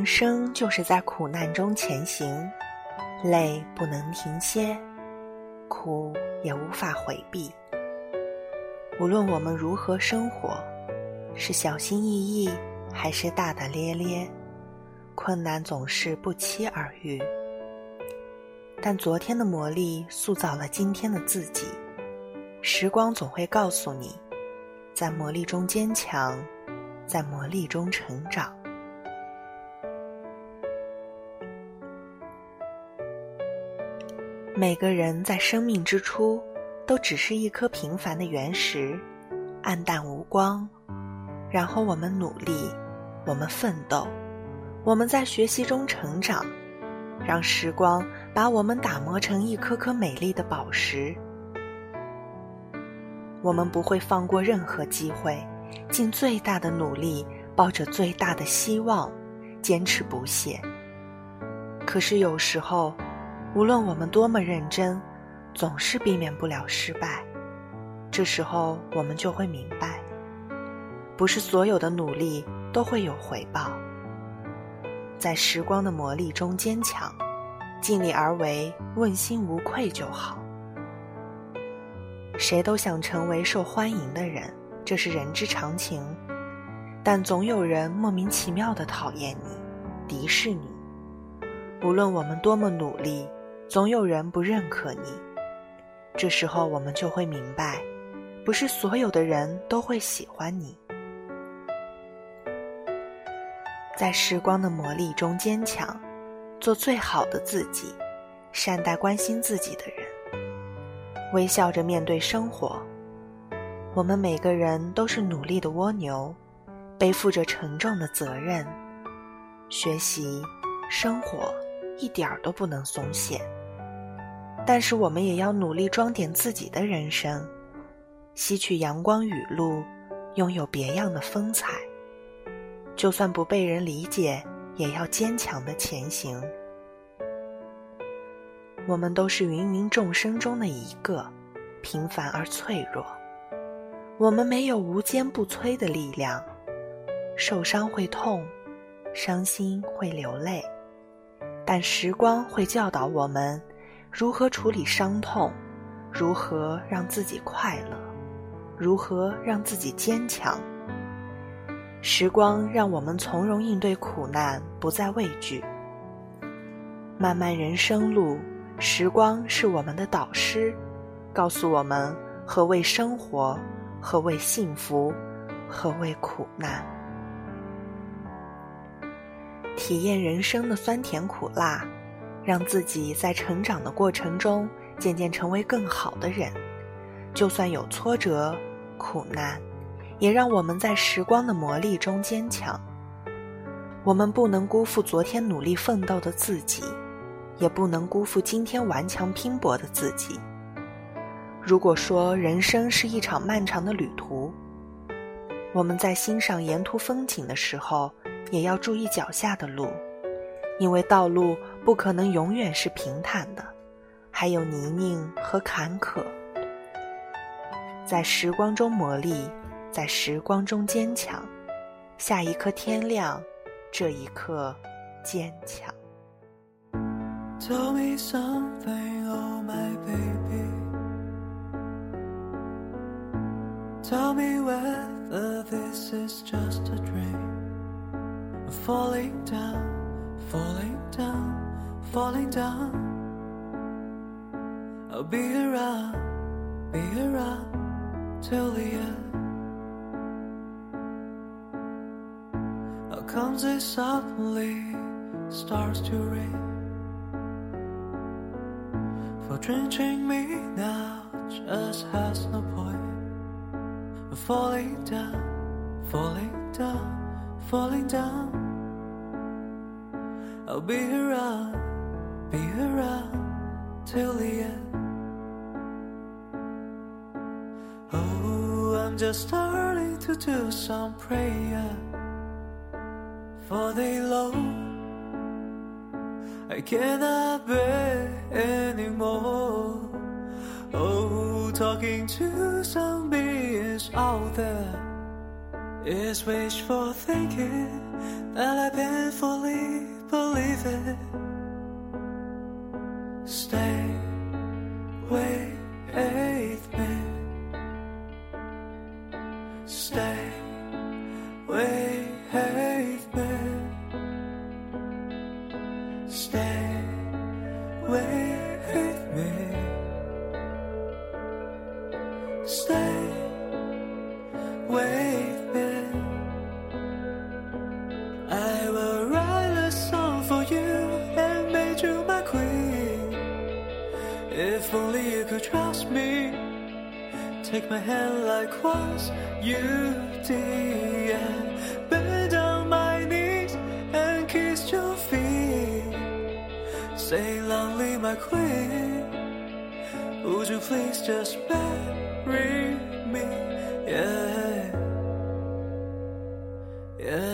人生就是在苦难中前行，累不能停歇，苦也无法回避。无论我们如何生活，是小心翼翼还是大大咧咧，困难总是不期而遇。但昨天的磨砺塑造了今天的自己，时光总会告诉你，在磨砺中坚强，在磨砺中成长。每个人在生命之初。都只是一颗平凡的原石，暗淡无光。然后我们努力，我们奋斗，我们在学习中成长，让时光把我们打磨成一颗颗美丽的宝石。我们不会放过任何机会，尽最大的努力，抱着最大的希望，坚持不懈。可是有时候，无论我们多么认真。总是避免不了失败，这时候我们就会明白，不是所有的努力都会有回报。在时光的磨砺中坚强，尽力而为，问心无愧就好。谁都想成为受欢迎的人，这是人之常情，但总有人莫名其妙的讨厌你，敌视你。无论我们多么努力，总有人不认可你。这时候，我们就会明白，不是所有的人都会喜欢你。在时光的磨砺中坚强，做最好的自己，善待关心自己的人，微笑着面对生活。我们每个人都是努力的蜗牛，背负着沉重的责任，学习、生活，一点儿都不能松懈。但是我们也要努力装点自己的人生，吸取阳光雨露，拥有别样的风采。就算不被人理解，也要坚强的前行。我们都是芸芸众生中的一个，平凡而脆弱。我们没有无坚不摧的力量，受伤会痛，伤心会流泪，但时光会教导我们。如何处理伤痛？如何让自己快乐？如何让自己坚强？时光让我们从容应对苦难，不再畏惧。漫漫人生路，时光是我们的导师，告诉我们何谓生活，何谓幸福，何谓苦难。体验人生的酸甜苦辣。让自己在成长的过程中渐渐成为更好的人，就算有挫折、苦难，也让我们在时光的磨砺中坚强。我们不能辜负昨天努力奋斗的自己，也不能辜负今天顽强拼搏的自己。如果说人生是一场漫长的旅途，我们在欣赏沿途风景的时候，也要注意脚下的路。因为道路不可能永远是平坦的，还有泥泞和坎坷。在时光中磨砺，在时光中坚强。下一刻天亮，这一刻坚强。falling down, falling down. I'll be around, be around till the end. How comes it suddenly starts to rain? For drenching me now just has no point. Falling down, falling down, falling down. I'll be around, be around till the end. Oh, I'm just starting to do some prayer for the low. I cannot bear anymore. Oh, talking to some beings out there is wishful thinking that I painfully believe it. Stay with me. Stay with me. Stay with me. I will write a song for you and make you my queen. If only you could trust me. Take my hand like once you did. And bend down my knees and kiss your feet. Say, lonely, my queen. Would you please just marry me? Yeah. Yeah. Yeah.